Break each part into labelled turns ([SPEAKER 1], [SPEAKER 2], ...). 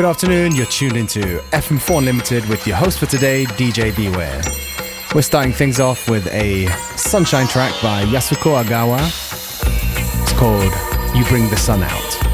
[SPEAKER 1] Good afternoon, you're tuned into FM4 Unlimited with your host for today, DJ Beware. We're starting things off with a sunshine track by Yasuko Agawa. It's called You Bring the Sun Out.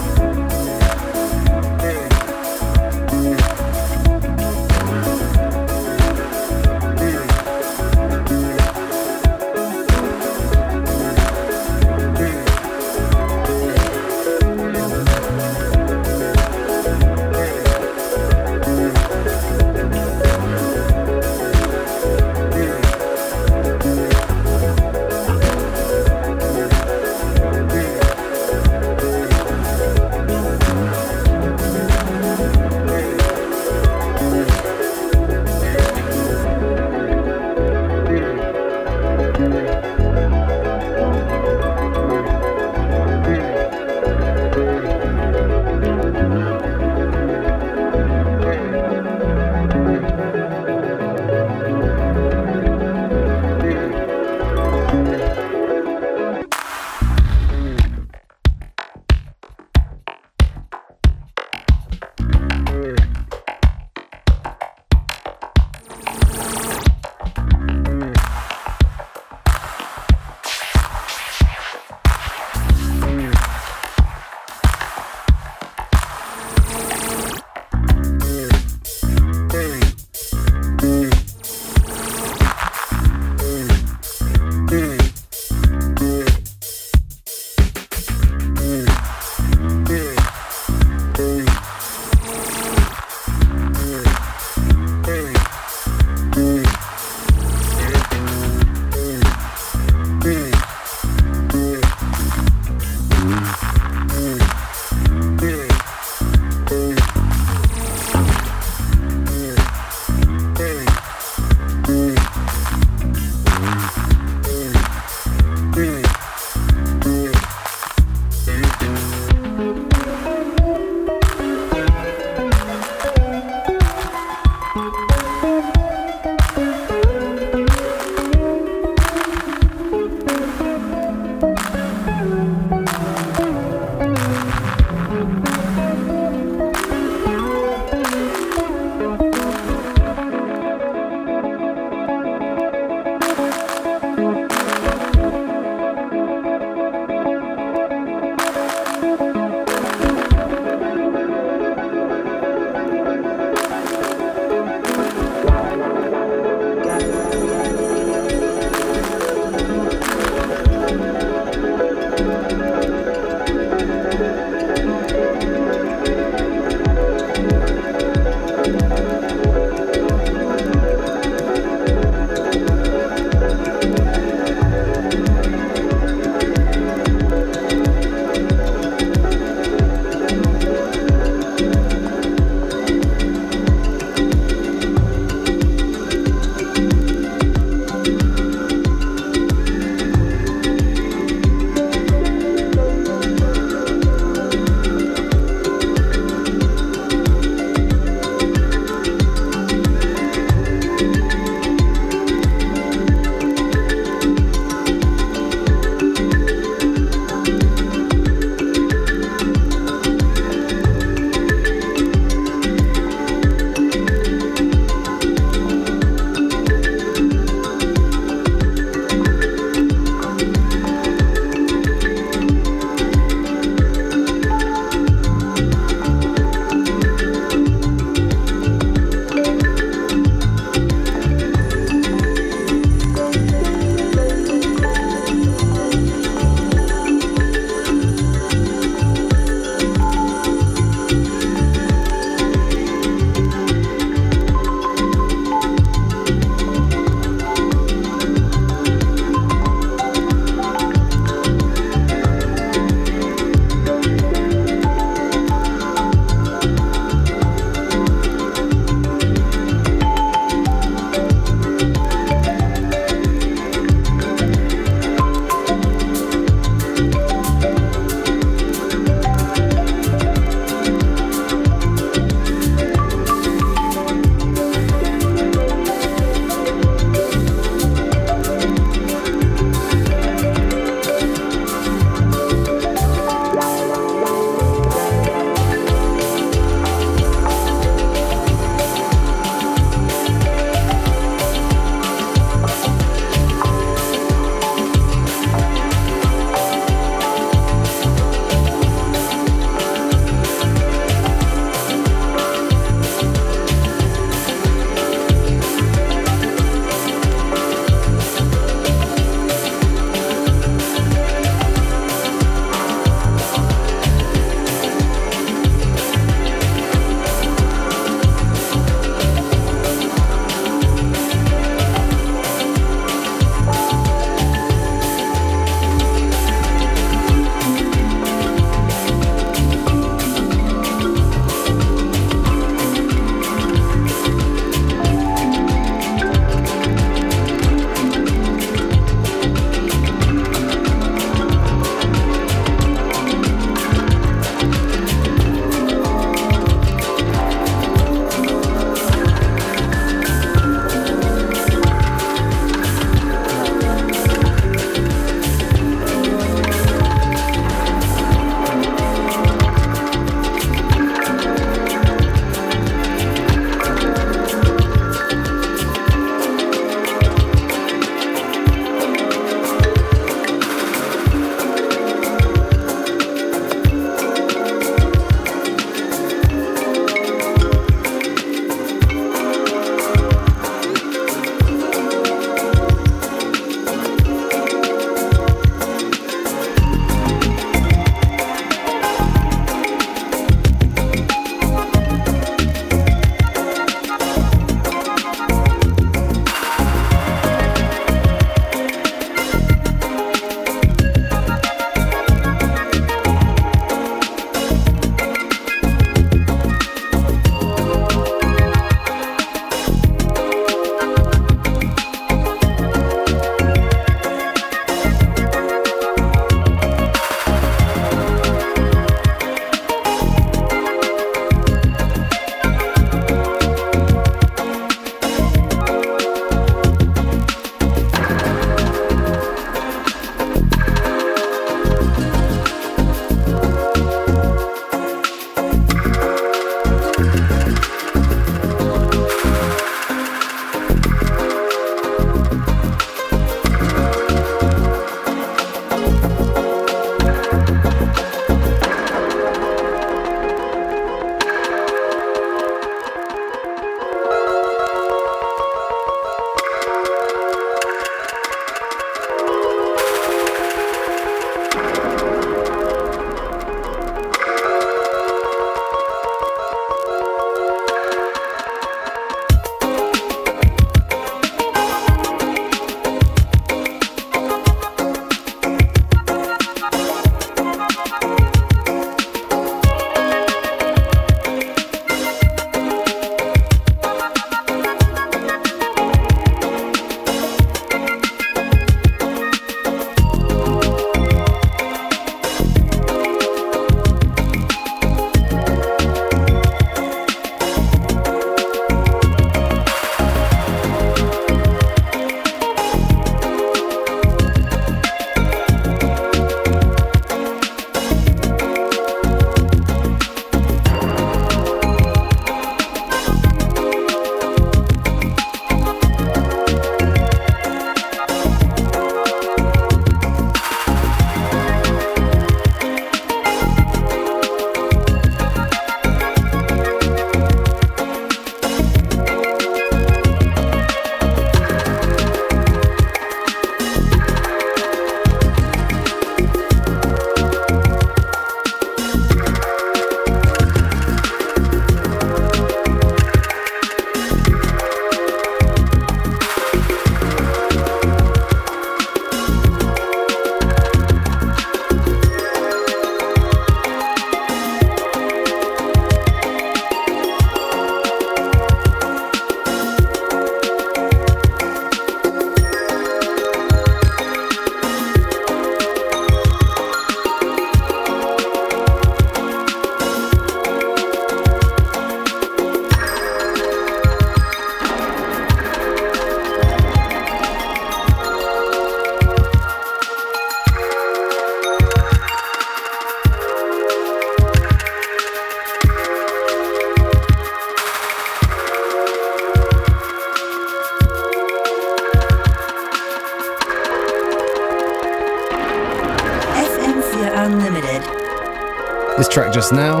[SPEAKER 1] This track just now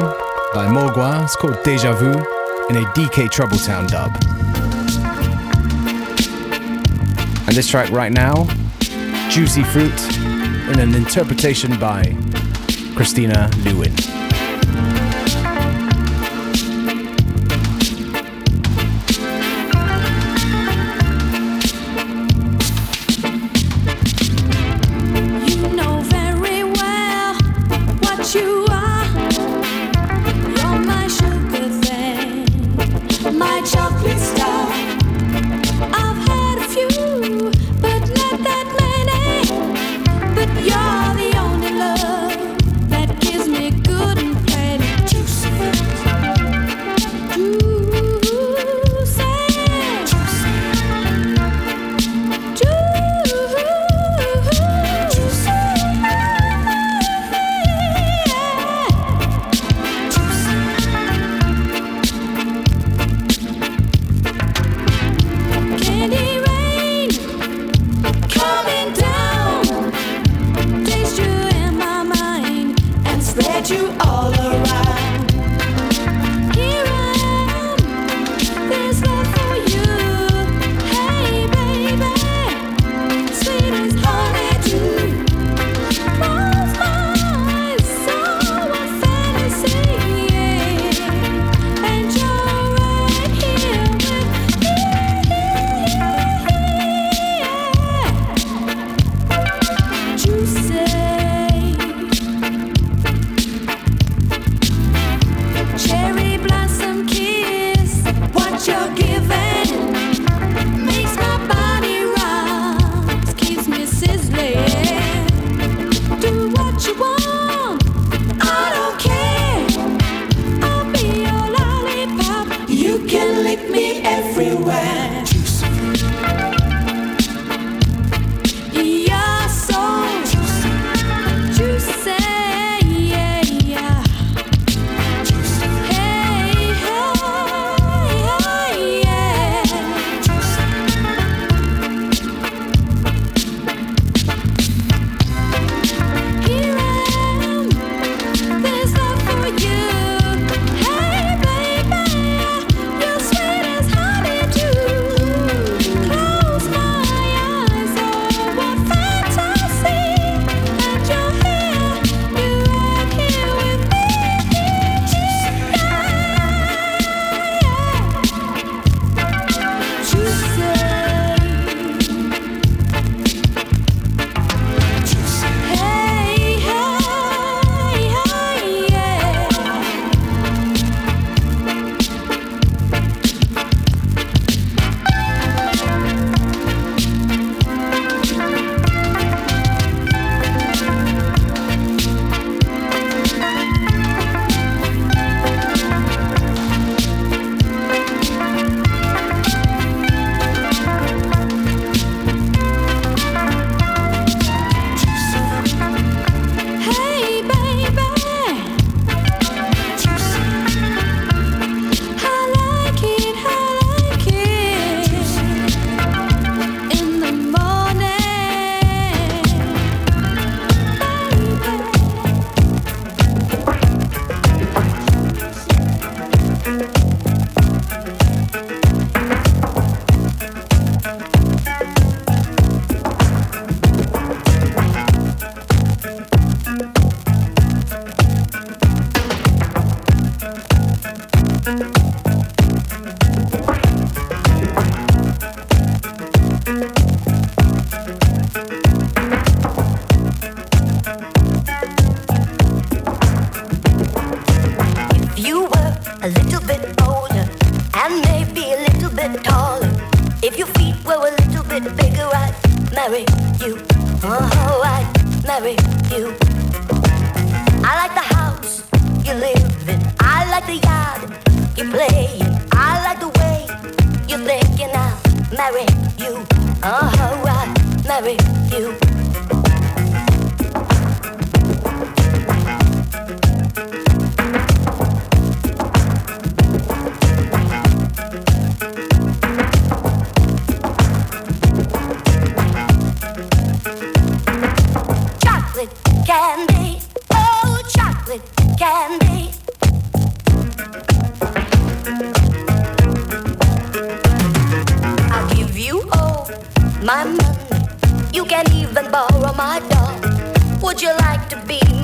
[SPEAKER 1] by Morgua is called Deja Vu in a DK Troubletown dub. And this track right now, Juicy Fruit, in an interpretation by Christina Lewin.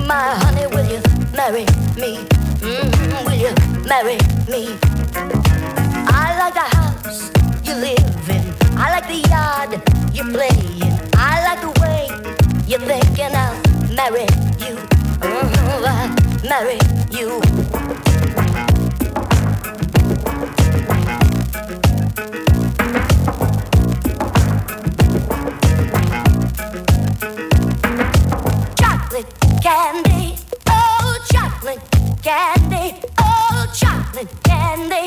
[SPEAKER 2] my honey, will you marry me? Mm-hmm. Will you marry me? I like the house you live in. I like the yard you play in. I like the way you're thinking. I'll marry you. Uh, mm-hmm. I'll marry you. candy, oh chocolate candy,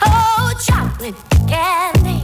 [SPEAKER 2] oh chocolate candy.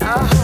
[SPEAKER 2] Uh-huh.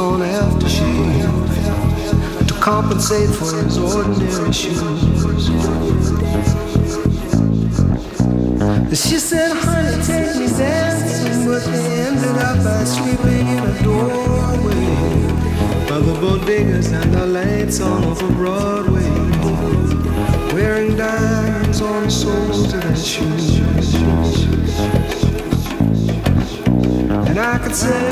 [SPEAKER 3] On aftershave to compensate for his ordinary shoes. She said, honey, take me dancing, but they ended up by sleeping in a doorway by the bodegas and the lights on over Broadway, wearing diamonds on the soles of their shoes. And I could say,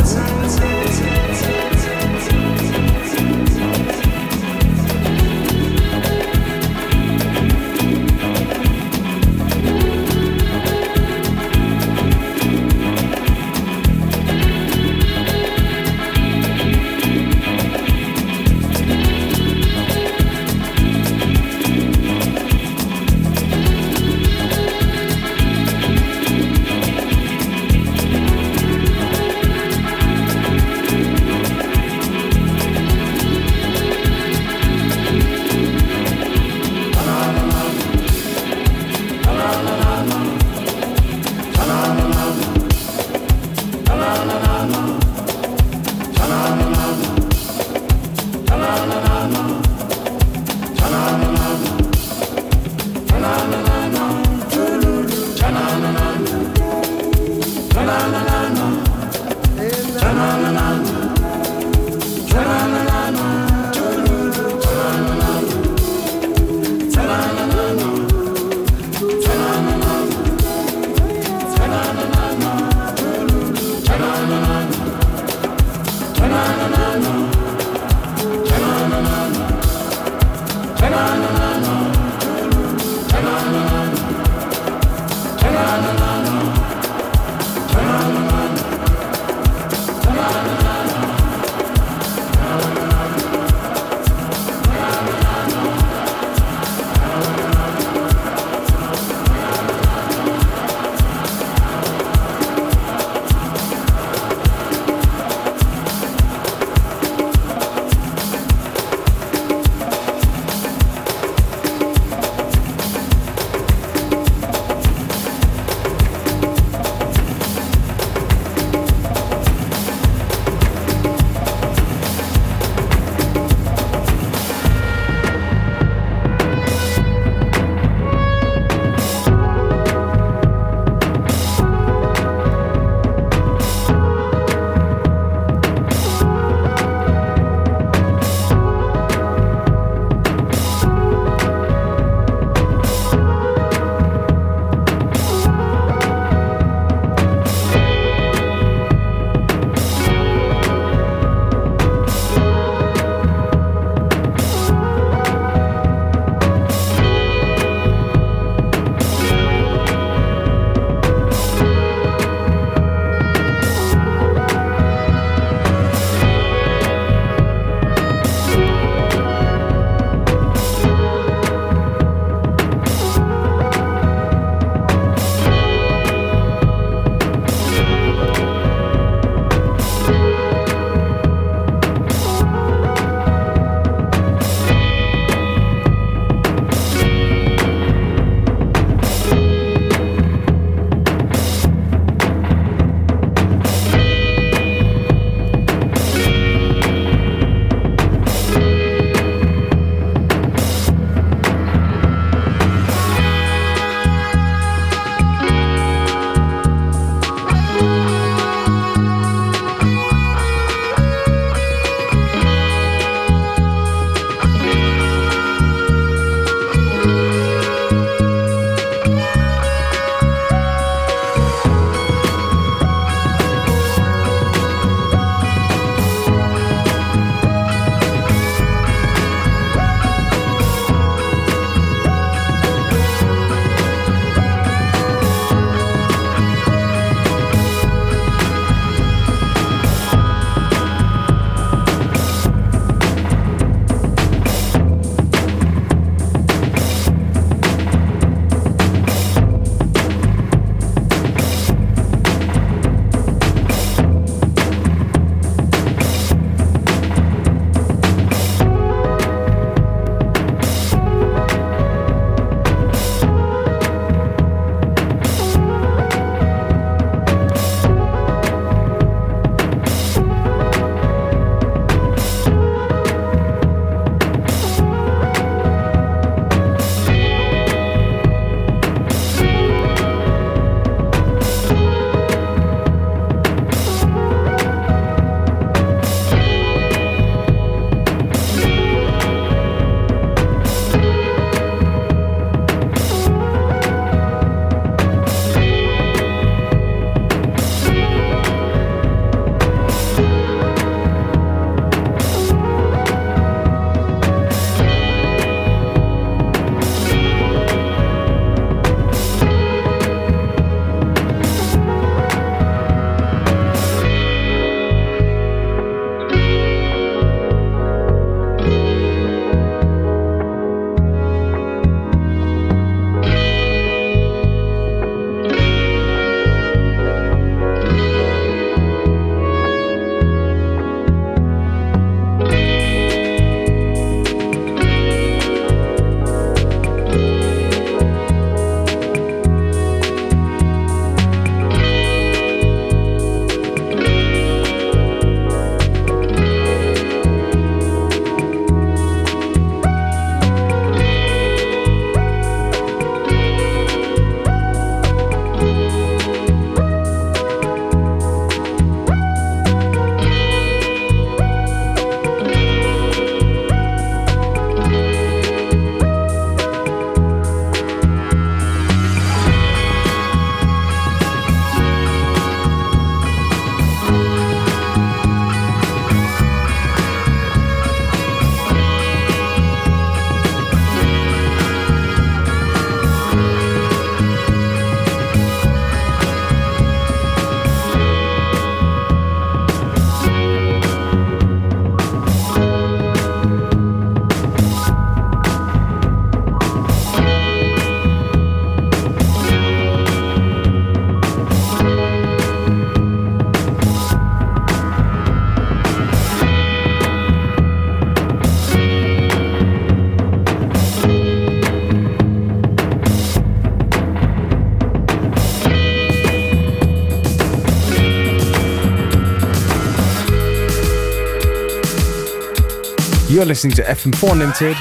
[SPEAKER 1] You're listening to FM4 Unlimited,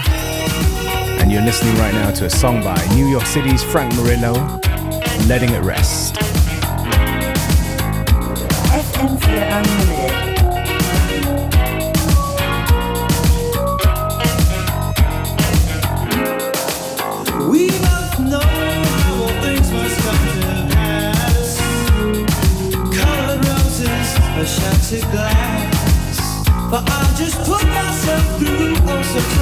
[SPEAKER 1] and you're listening right now to a song by New York City's Frank Murillo, Letting It Rest.
[SPEAKER 4] FM4 Unlimited.
[SPEAKER 5] Just put myself through oh so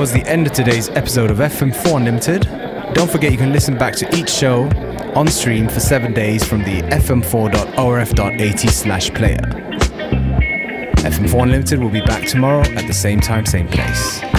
[SPEAKER 1] towards the end of today's episode of FM4 Unlimited. Don't forget you can listen back to each show on stream for seven days from the fm4.orf.at slash player. FM4 Unlimited will be back tomorrow at the same time, same place.